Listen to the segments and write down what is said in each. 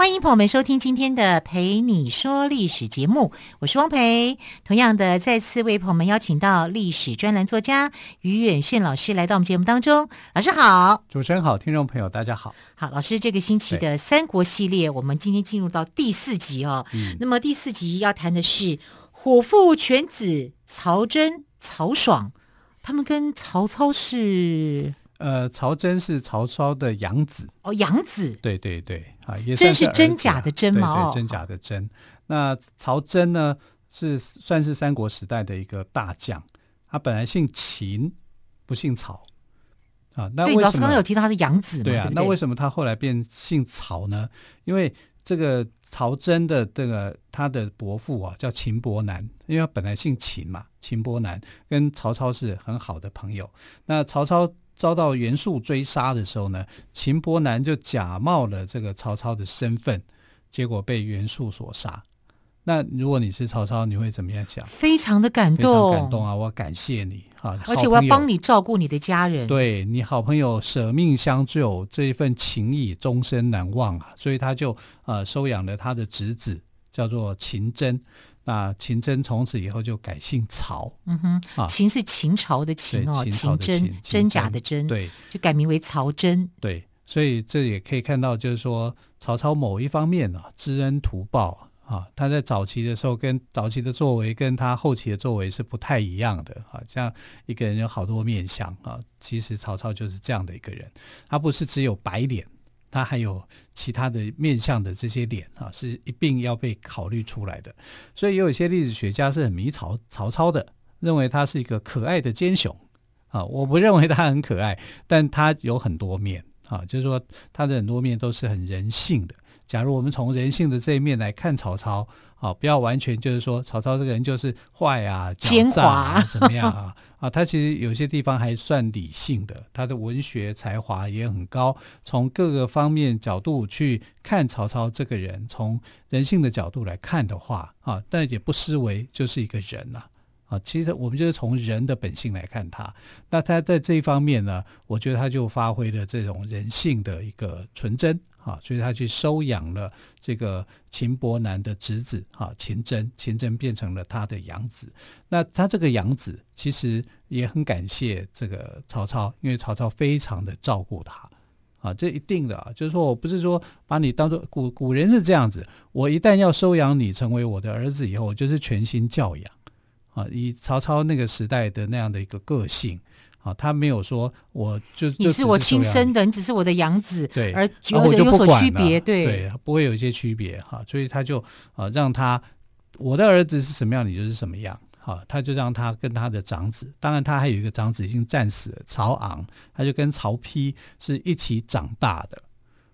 欢迎朋友们收听今天的《陪你说历史》节目，我是汪培。同样的，再次为朋友们邀请到历史专栏作家于远炫老师来到我们节目当中。老师好，主持人好，听众朋友大家好。好，老师，这个星期的三国系列，我们今天进入到第四集哦。嗯、那么第四集要谈的是虎父犬子曹真、曹爽，他们跟曹操是。呃，曹真是曹操的养子哦，养子，对对对，啊，也真是真假的真嘛，对对，真假的真。哦、那曹真呢，是算是三国时代的一个大将，他本来姓秦，不姓曹啊。那为什么？老师刚刚有提到他是养子嘛，对啊，对对，那为什么他后来变姓曹呢？因为这个曹真的这个他的伯父啊，叫秦伯南，因为他本来姓秦嘛，秦伯南跟曹操是很好的朋友。那曹操。遭到袁术追杀的时候呢，秦伯南就假冒了这个曹操的身份，结果被袁术所杀。那如果你是曹操，你会怎么样想？非常的感动，非常感动啊！我要感谢你啊，而且我要帮你照顾你的家人。对，你好朋友舍命相救，这一份情谊终身难忘啊！所以他就呃收养了他的侄子，叫做秦真。那秦真从此以后就改姓曹，嗯哼，啊、秦是秦朝的秦哦，秦，秦真真假的真，对，就改名为曹真，对，所以这也可以看到，就是说曹操某一方面啊，知恩图报啊，他在早期的时候跟早期的作为跟他后期的作为是不太一样的啊，像一个人有好多面相啊，其实曹操就是这样的一个人，他不是只有白脸。他还有其他的面向的这些脸啊，是一并要被考虑出来的。所以有一些历史学家是很迷曹曹操的，认为他是一个可爱的奸雄啊。我不认为他很可爱，但他有很多面啊，就是说他的很多面都是很人性的。假如我们从人性的这一面来看曹操。啊，不要完全就是说曹操这个人就是坏啊、奸诈啊、怎么样啊？啊，他其实有些地方还算理性的，他的文学才华也很高。从各个方面角度去看曹操这个人，从人性的角度来看的话，啊，但也不失为就是一个人呐。啊，其实我们就是从人的本性来看他。那他在这一方面呢，我觉得他就发挥了这种人性的一个纯真。啊，所以他去收养了这个秦伯南的侄子啊，秦真，秦真变成了他的养子。那他这个养子其实也很感谢这个曹操，因为曹操非常的照顾他啊，这一定的啊，就是说我不是说把你当做古古人是这样子，我一旦要收养你成为我的儿子以后，我就是全心教养啊，以曹操那个时代的那样的一个个性。啊，他没有说，我就你是我亲生的，你只是我的养子，对，而有有所区别，对，对，不会有一些区别哈，所以他就啊，让他我的儿子是什么样，你就是什么样，好，他就让他跟他的长子，当然他还有一个长子已经战死了，曹昂，他就跟曹丕是一起长大的。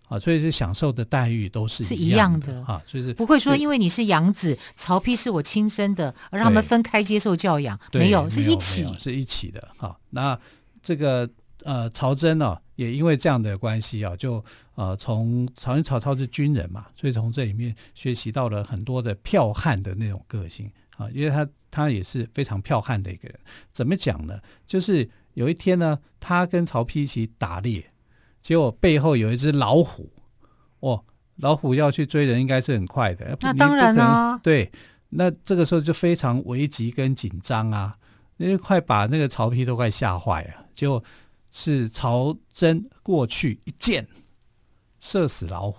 啊，所以是享受的待遇都是一样的啊，所以是不会说因为你是养子，曹丕是我亲生的，而让他们分开接受教养，没有，是一起，是一起的。哈，那这个呃，曹真呢，也因为这样的关系啊，就呃，从曹曹操是军人嘛，所以从这里面学习到了很多的剽悍的那种个性啊，因为他他也是非常剽悍的一个人。怎么讲呢？就是有一天呢，他跟曹丕一起打猎。结果背后有一只老虎，哦，老虎要去追人，应该是很快的。那当然啊，对，那这个时候就非常危急跟紧张啊，因为快把那个曹丕都快吓坏了。结果是曹真过去一箭射死老虎，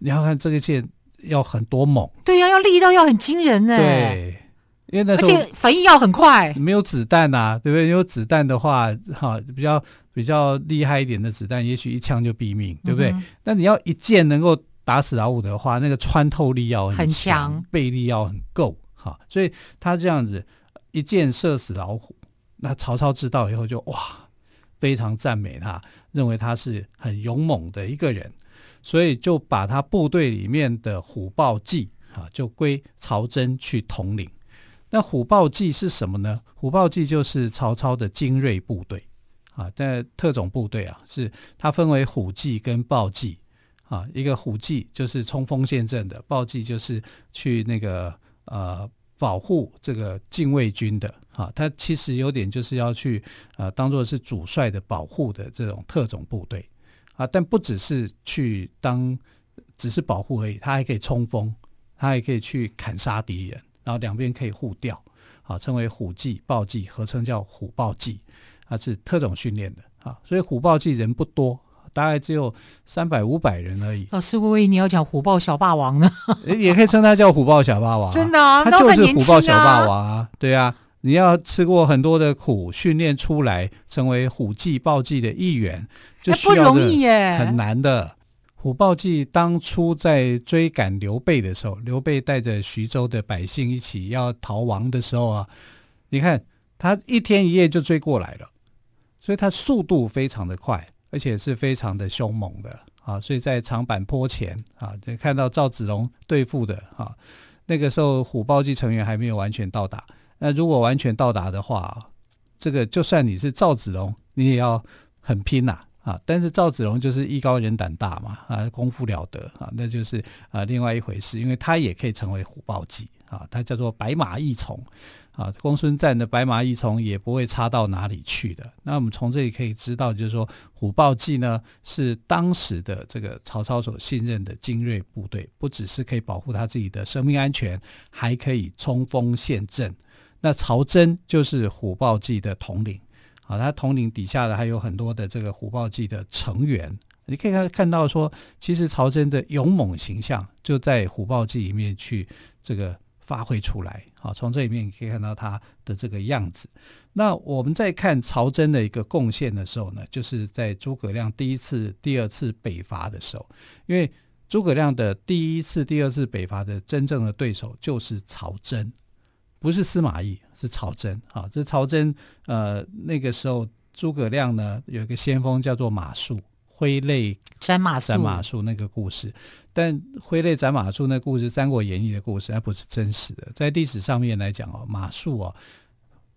你要看这个箭要很多猛，对呀、啊，要力道要很惊人呢。对，因为那时候而且反应要很快，没有子弹呐，对不对？有子弹的话，哈，比较。比较厉害一点的子弹，也许一枪就毙命，对不对？那、嗯、你要一箭能够打死老虎的话，那个穿透力要很强，很强臂力要很够，哈。所以他这样子一箭射死老虎，那曹操知道以后就哇，非常赞美他，认为他是很勇猛的一个人，所以就把他部队里面的虎豹骑啊，就归曹真去统领。那虎豹骑是什么呢？虎豹骑就是曹操的精锐部队啊，在特种部队啊，是它分为虎骑跟豹骑啊。一个虎骑就是冲锋陷阵的，豹骑就是去那个呃保护这个禁卫军的啊。它其实有点就是要去呃当做是主帅的保护的这种特种部队啊，但不只是去当只是保护而已，它还可以冲锋，它还可以去砍杀敌人。然后两边可以互调，啊，称为虎骑、豹骑，合称叫虎豹骑，它是特种训练的啊。所以虎豹骑人不多，大概只有三百五百人而已。老师，我以为你要讲虎豹小霸王呢，也可以称它叫虎豹小霸王，啊。真的啊，它就是虎豹小霸王啊。对啊，你要吃过很多的苦，训练出来成为虎骑、豹骑的一员，就不容易耶，很难的。虎豹骑当初在追赶刘备的时候，刘备带着徐州的百姓一起要逃亡的时候啊，你看他一天一夜就追过来了，所以他速度非常的快，而且是非常的凶猛的啊。所以在长坂坡前啊，就看到赵子龙对付的啊，那个时候虎豹骑成员还没有完全到达。那如果完全到达的话，这个就算你是赵子龙，你也要很拼呐、啊，但是赵子龙就是艺高人胆大嘛，啊，功夫了得啊，那就是啊另外一回事，因为他也可以成为虎豹骑啊，他叫做白马义从啊，公孙瓒的白马义从也不会差到哪里去的。那我们从这里可以知道，就是说虎豹骑呢是当时的这个曹操所信任的精锐部队，不只是可以保护他自己的生命安全，还可以冲锋陷阵。那曹真就是虎豹骑的统领。啊，他统领底下的还有很多的这个虎豹骑的成员，你可以看看到说，其实曹真的勇猛形象就在虎豹骑里面去这个发挥出来。好，从这里面你可以看到他的这个样子。那我们在看曹真的一个贡献的时候呢，就是在诸葛亮第一次、第二次北伐的时候，因为诸葛亮的第一次、第二次北伐的真正的对手就是曹真。不是司马懿，是曹真啊！这曹真，呃，那个时候诸葛亮呢有一个先锋叫做马谡，挥泪斩马谡，斩马谡那个故事。但挥泪斩马谡那故事，《三国演义》的故事，它不是真实的。在历史上面来讲哦，马谡哦，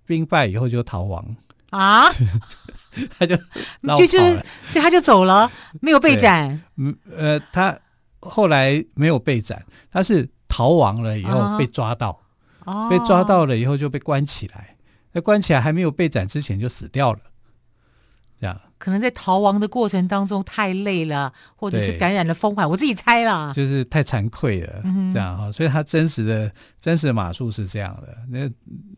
兵败以后就逃亡啊，他就就就所以他就走了，没有被斩。嗯呃，他后来没有被斩，他是逃亡了以后被抓到。啊被抓到了以后就被关起来，那关起来还没有被斩之前就死掉了，这样。可能在逃亡的过程当中太累了，或者是感染了风寒，我自己猜啦，就是太惭愧了，嗯、这样哈，所以他真实的真实的马术是这样的，那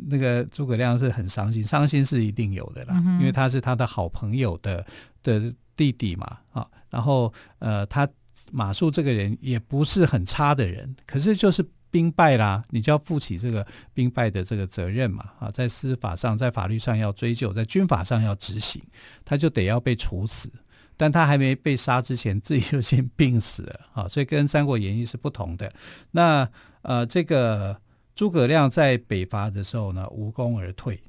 那个诸葛亮是很伤心，伤心是一定有的啦，嗯、因为他是他的好朋友的的弟弟嘛，啊，然后呃，他马术这个人也不是很差的人，可是就是。兵败啦，你就要负起这个兵败的这个责任嘛啊，在司法上、在法律上要追究，在军法上要执行，他就得要被处死。但他还没被杀之前，自己就先病死了啊，所以跟《三国演义》是不同的。那呃，这个诸葛亮在北伐的时候呢，无功而退。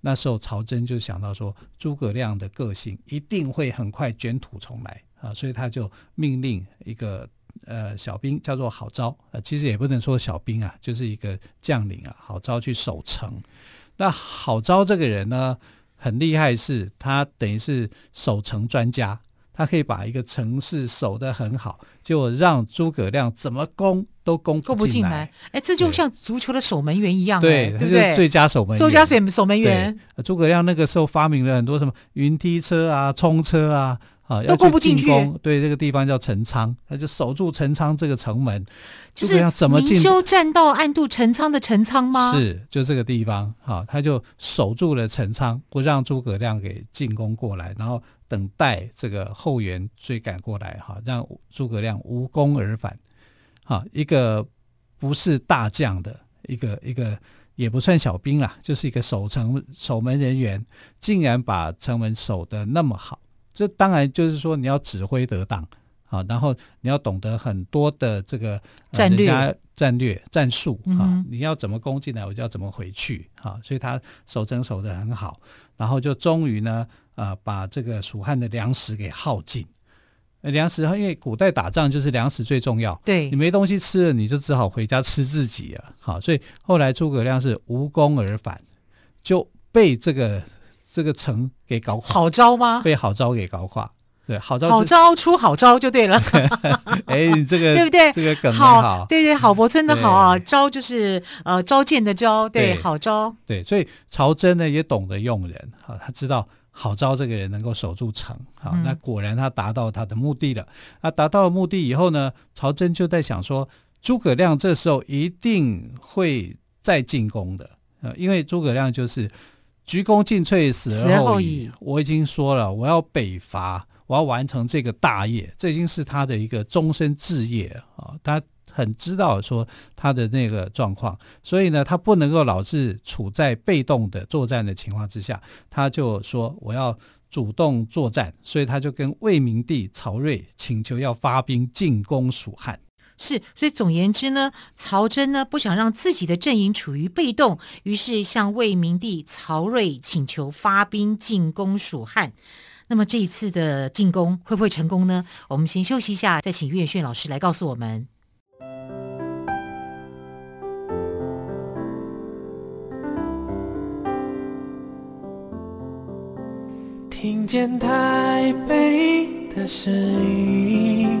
那时候曹真就想到说，诸葛亮的个性一定会很快卷土重来啊，所以他就命令一个。呃，小兵叫做郝昭，呃，其实也不能说小兵啊，就是一个将领啊。郝昭去守城，那郝昭这个人呢，很厉害是，是他等于是守城专家，他可以把一个城市守得很好，就让诸葛亮怎么攻都攻不进来。哎，这就像足球的守门员一样，对，对不对？最佳守门员，最佳守守门员。诸葛亮那个时候发明了很多什么云梯车啊、冲车啊。啊，都攻不进去。对，这个地方叫陈仓，他就守住陈仓这个城门，就是要怎么进？明修栈道，暗度陈仓的陈仓吗？是，就这个地方。好，他就守住了陈仓，不让诸葛亮给进攻过来，然后等待这个后援追赶过来，哈，让诸葛亮无功而返。好，一个不是大将的一个一个，也不算小兵啦，就是一个守城守门人员，竟然把城门守得那么好。这当然就是说你要指挥得当啊，然后你要懂得很多的这个战略、战略、战术啊，你要怎么攻进来，我就要怎么回去啊，所以他守城守得很好，然后就终于呢，呃，把这个蜀汉的粮食给耗尽。粮食，因为古代打仗就是粮食最重要，对，你没东西吃了，你就只好回家吃自己啊。好，所以后来诸葛亮是无功而返，就被这个这个城给搞垮。好招吗？被好招给搞垮。对，好招好招出好招就对了。哎，这个 对不对？这个梗很好，好，对对，郝柏村的好啊，招就是呃招见的招，对，对好招。对，所以曹真呢也懂得用人，好，他知道好招这个人能够守住城，好，嗯、那果然他达到他的目的了。那达到了目的以后呢，曹真就在想说，诸葛亮这时候一定会再进攻的，呃，因为诸葛亮就是鞠躬尽瘁，死而后已。我已经说了，我要北伐。我要完成这个大业，这已经是他的一个终身志业啊！他很知道说他的那个状况，所以呢，他不能够老是处在被动的作战的情况之下，他就说我要主动作战，所以他就跟魏明帝曹睿请求要发兵进攻蜀汉。是，所以总言之呢，曹真呢不想让自己的阵营处于被动，于是向魏明帝曹睿请求发兵进攻蜀汉。那么这一次的进攻会不会成功呢？我们先休息一下，再请岳炫老师来告诉我们。听见台北的声音，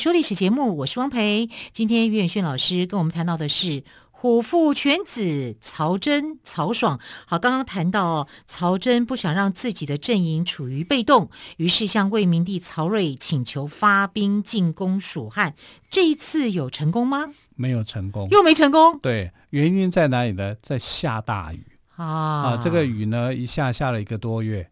说历史节目，我是汪培。今天于远炫老师跟我们谈到的是虎父犬子曹真、曹爽。好，刚刚谈到曹真不想让自己的阵营处于被动，于是向魏明帝曹睿请求发兵进攻蜀汉。这一次有成功吗？没有成功，又没成功。对，原因在哪里呢？在下大雨啊！啊，这个雨呢，一下下了一个多月。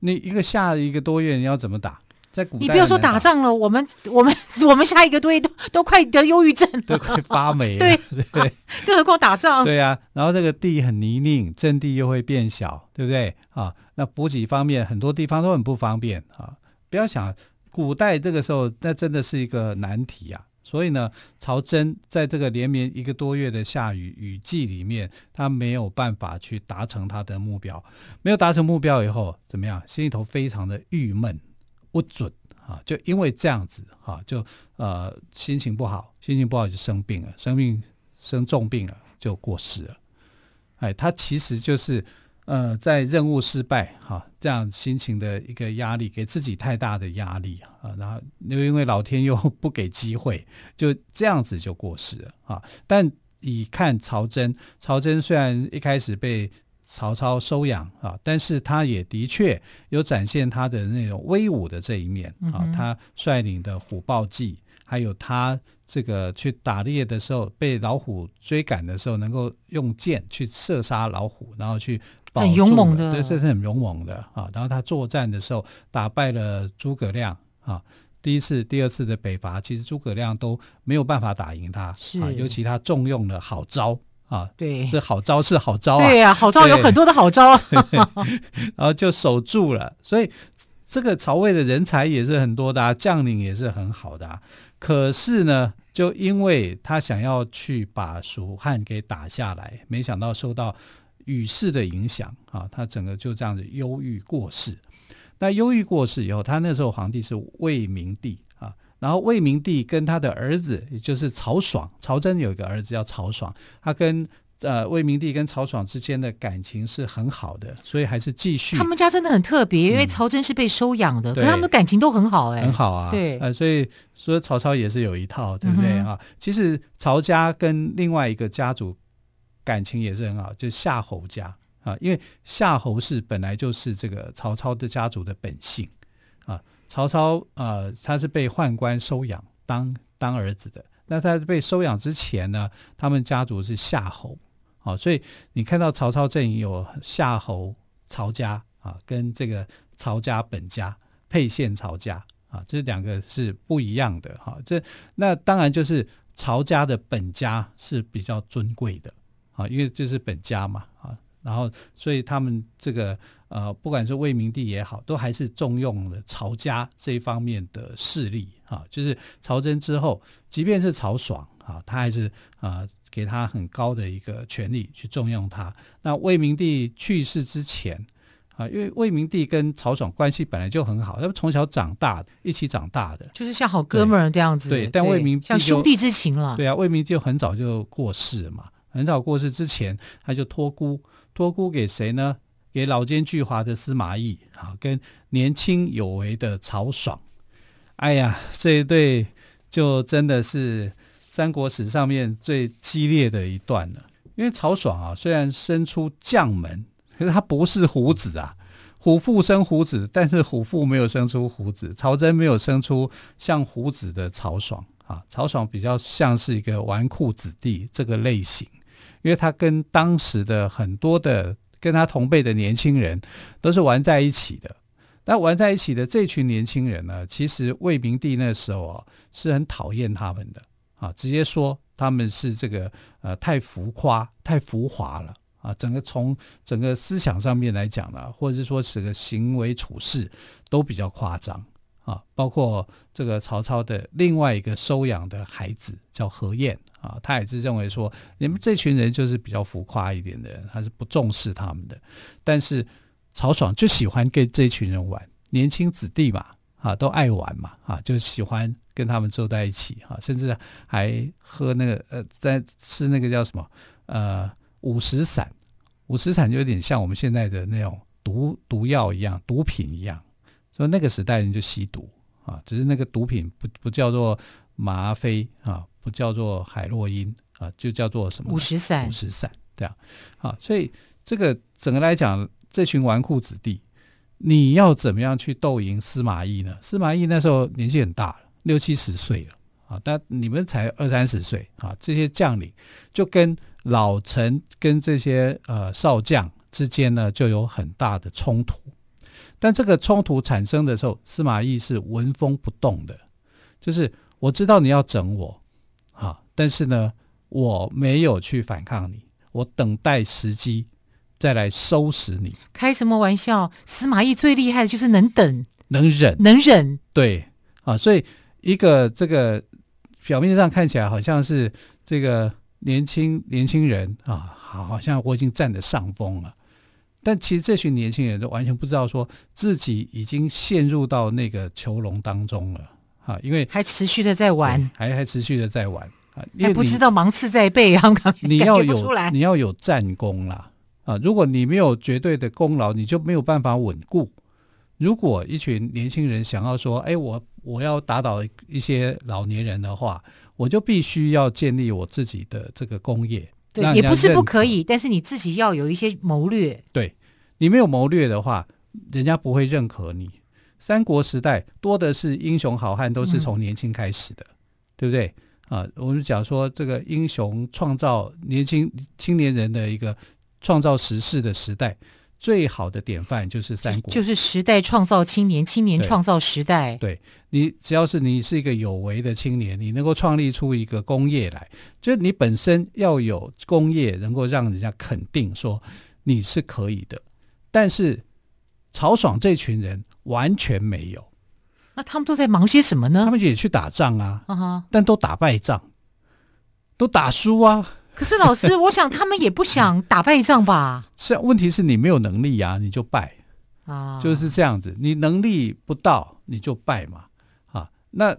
你一个下一个多月，你要怎么打？在古代，你不要说打仗了，我们 我们我们下一个多月都都快得忧郁症，都快发霉了。对 更何况打仗。对啊，然后这个地很泥泞，阵地又会变小，对不对啊？那补给方面，很多地方都很不方便啊。不要想古代这个时候，那真的是一个难题啊。所以呢，曹真在这个连绵一个多月的下雨雨季里面，他没有办法去达成他的目标。没有达成目标以后，怎么样？心里头非常的郁闷。不准啊！就因为这样子啊，就呃心情不好，心情不好就生病了，生病生重病了就过世了。哎，他其实就是呃在任务失败哈、这样心情的一个压力，给自己太大的压力啊，然后又因为老天又不给机会，就这样子就过世了啊。但以看曹真，曹真虽然一开始被曹操收养啊，但是他也的确有展现他的那种威武的这一面啊。嗯、他率领的虎豹骑，还有他这个去打猎的时候被老虎追赶的时候，能够用箭去射杀老虎，然后去很勇猛的，对，这是很勇猛的啊。然后他作战的时候打败了诸葛亮啊，第一次、第二次的北伐，其实诸葛亮都没有办法打赢他，是啊，尤其他重用了好招。啊，对，这好招是好招啊，对呀、啊，好招有很多的好招，然后就守住了。所以这个曹魏的人才也是很多的、啊，将领也是很好的、啊。可是呢，就因为他想要去把蜀汉给打下来，没想到受到雨势的影响啊，他整个就这样子忧郁过世。那忧郁过世以后，他那时候皇帝是魏明帝。然后魏明帝跟他的儿子，也就是曹爽，曹真有一个儿子叫曹爽，他跟呃魏明帝跟曹爽之间的感情是很好的，所以还是继续。他们家真的很特别，因为曹真是被收养的，嗯、可是他们的感情都很好、欸，哎，很好啊。对，呃，所以说曹操也是有一套，对不对、嗯、啊？其实曹家跟另外一个家族感情也是很好，就是夏侯家啊，因为夏侯氏本来就是这个曹操的家族的本姓。曹操呃，他是被宦官收养当当儿子的，那他被收养之前呢，他们家族是夏侯，啊，所以你看到曹操阵营有夏侯曹家啊，跟这个曹家本家沛县曹家啊，这两个是不一样的哈。这那当然就是曹家的本家是比较尊贵的啊，因为这是本家嘛啊。然后，所以他们这个呃，不管是魏明帝也好，都还是重用了曹家这一方面的势力啊。就是曹真之后，即便是曹爽啊，他还是啊、呃、给他很高的一个权力去重用他。那魏明帝去世之前啊，因为魏明帝跟曹爽关系本来就很好，他们从小长大一起长大的，就是像好哥们儿这样子。对，对，但魏明帝像兄弟之情了。对啊，魏明帝就很早就过世了嘛，很早过世之前，他就托孤。托孤给谁呢？给老奸巨猾的司马懿啊，跟年轻有为的曹爽。哎呀，这一对就真的是三国史上面最激烈的一段了。因为曹爽啊，虽然生出将门，可是他不是虎子啊。虎父生虎子，但是虎父没有生出虎子。曹真没有生出像虎子的曹爽啊。曹爽比较像是一个纨绔子弟这个类型。因为他跟当时的很多的跟他同辈的年轻人都是玩在一起的，那玩在一起的这群年轻人呢，其实魏明帝那时候啊是很讨厌他们的。啊，直接说他们是这个呃太浮夸、太浮华了。啊，整个从整个思想上面来讲呢，或者是说整个行为处事都比较夸张。啊，包括这个曹操的另外一个收养的孩子叫何晏。啊，他也是认为说，你们这群人就是比较浮夸一点的人，他是不重视他们的。但是曹爽就喜欢跟这群人玩，年轻子弟嘛，啊，都爱玩嘛，啊，就喜欢跟他们坐在一起，啊，甚至还喝那个呃，在吃那个叫什么呃五石散，五石散就有点像我们现在的那种毒毒药一样，毒品一样。所以那个时代人就吸毒啊，只是那个毒品不不叫做吗啡啊。不叫做海洛因啊，就叫做什么？五石散。五石散，对啊，啊，所以这个整个来讲，这群纨绔子弟，你要怎么样去斗赢司马懿呢？司马懿那时候年纪很大了，六七十岁了啊，但你们才二三十岁啊，这些将领就跟老臣跟这些呃少将之间呢，就有很大的冲突。但这个冲突产生的时候，司马懿是纹风不动的，就是我知道你要整我。啊！但是呢，我没有去反抗你，我等待时机再来收拾你。开什么玩笑？司马懿最厉害的就是能等、能忍、能忍。对啊，所以一个这个表面上看起来好像是这个年轻年轻人啊，好像我已经占了上风了。但其实这群年轻人都完全不知道，说自己已经陷入到那个囚笼当中了。啊，因为还持续的在玩，还还持续的在玩啊，还不知道芒刺在背啊，你要有你要有战功啦啊！如果你没有绝对的功劳，你就没有办法稳固。如果一群年轻人想要说，哎，我我要打倒一些老年人的话，我就必须要建立我自己的这个工业。对，也不是不可以，但是你自己要有一些谋略。对，你没有谋略的话，人家不会认可你。三国时代多的是英雄好汉，都是从年轻开始的，嗯、对不对啊？我们讲说这个英雄创造年轻青年人的一个创造时势的时代，最好的典范就是三国，就是时代创造青年，青年创造时代。对，对你，只要是你是一个有为的青年，你能够创立出一个工业来，就是你本身要有工业，能够让人家肯定说你是可以的。但是曹爽这群人。完全没有，那他们都在忙些什么呢？他们也去打仗啊，uh huh. 但都打败仗，都打输啊。可是老师，我想他们也不想打败仗吧？是，问题是你没有能力呀、啊，你就败啊，uh. 就是这样子。你能力不到，你就败嘛。啊，那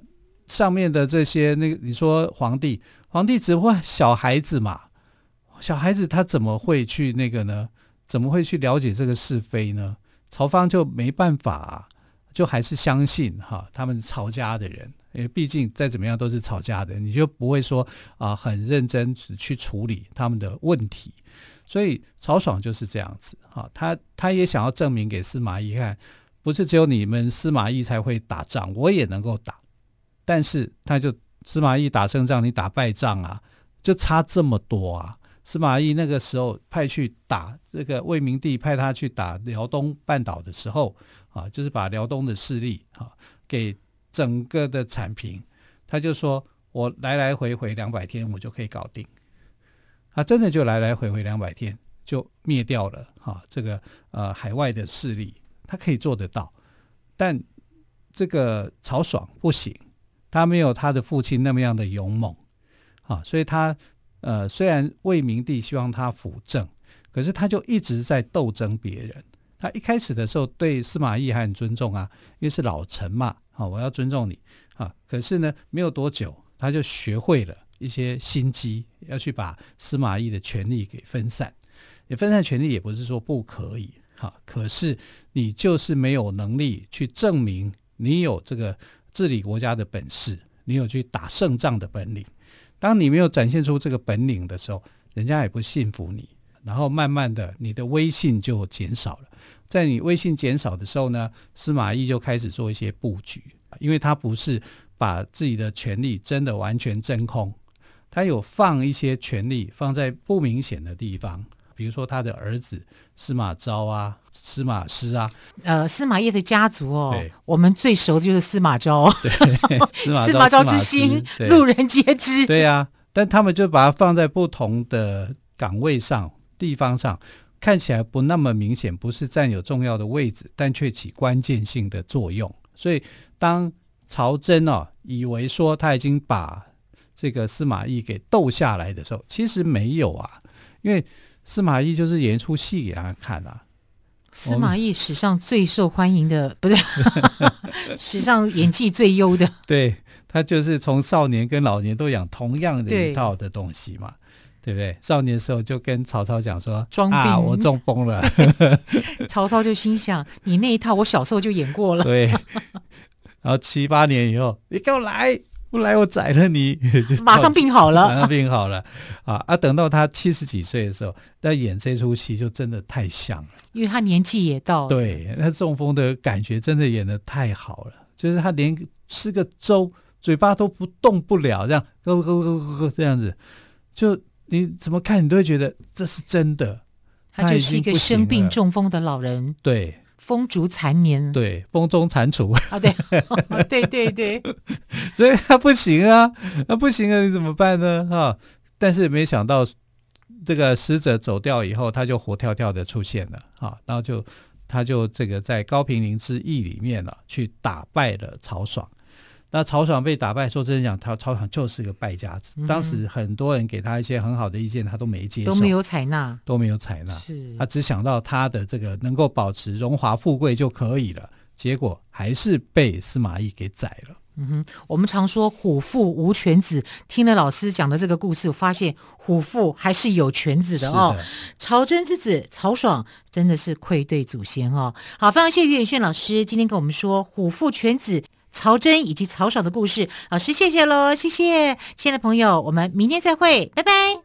上面的这些，那个你说皇帝，皇帝只会小孩子嘛，小孩子他怎么会去那个呢？怎么会去了解这个是非呢？曹芳就没办法、啊，就还是相信哈，他们曹家的人，因为毕竟再怎么样都是曹家的，你就不会说啊很认真只去处理他们的问题。所以曹爽就是这样子哈，他他也想要证明给司马懿看，不是只有你们司马懿才会打仗，我也能够打。但是他就司马懿打胜仗，你打败仗啊，就差这么多啊。司马懿那个时候派去打这个魏明帝，派他去打辽东半岛的时候啊，就是把辽东的势力啊给整个的铲平。他就说：“我来来回回两百天，我就可以搞定。”他真的就来来回回两百天就灭掉了哈这个呃海外的势力，他可以做得到。但这个曹爽不行，他没有他的父亲那么样的勇猛啊，所以他。呃，虽然魏明帝希望他辅政，可是他就一直在斗争别人。他一开始的时候对司马懿还很尊重啊，因为是老臣嘛，好，我要尊重你啊。可是呢，没有多久，他就学会了一些心机，要去把司马懿的权力给分散。也分散权力也不是说不可以，哈，可是你就是没有能力去证明你有这个治理国家的本事，你有去打胜仗的本领。当你没有展现出这个本领的时候，人家也不信服你，然后慢慢的你的威信就减少了。在你威信减少的时候呢，司马懿就开始做一些布局，因为他不是把自己的权力真的完全真空，他有放一些权力放在不明显的地方。比如说他的儿子司马昭啊，司马师啊，呃，司马懿的家族哦，我们最熟的就是司马昭，司马昭，之心，路人皆知。对呀、啊，但他们就把它放在不同的岗位上、地方上，看起来不那么明显，不是占有重要的位置，但却起关键性的作用。所以当曹真哦以为说他已经把这个司马懿给斗下来的时候，其实没有啊，因为。司马懿就是演一出戏给他看啊！司马懿史上最受欢迎的，不是，史上演技最优的。对，他就是从少年跟老年都养同样的一套的东西嘛，对，不对？少年的时候就跟曹操讲说：“装病啊，我中风了。”曹操就心想：“你那一套我小时候就演过了。”对，然后七八年以后，你给我来。不来我宰了你，就马上病好了，马上病好了啊啊！等到他七十几岁的时候，那演这出戏就真的太像了，因为他年纪也到了。对，他中风的感觉真的演的太好了，就是他连吃个粥，嘴巴都不动不了，这样咯咯咯咯咯这样子，就你怎么看你都会觉得这是真的。他就是一个生病中风的老人。对。风烛残年，对，风中残烛。啊，对，对 对对，所以他不行啊，那不行啊，你怎么办呢？哈，但是没想到这个使者走掉以后，他就活跳跳的出现了。啊，然后就他就这个在高平陵之役里面啊，去打败了曹爽。那曹爽被打败，说真的讲，他曹爽就是个败家子。当时很多人给他一些很好的意见，他都没接受，都没有采纳，都没有采纳。是，他只想到他的这个能够保持荣华富贵就可以了，结果还是被司马懿给宰了。嗯哼，我们常说虎父无犬子，听了老师讲的这个故事，我发现虎父还是有犬子的哦。的曹真之子曹爽真的是愧对祖先哦。好，非常谢谢于远炫老师今天跟我们说虎父犬子。曹真以及曹爽的故事，老师谢谢喽，谢谢，亲爱的朋友，我们明天再会，拜拜。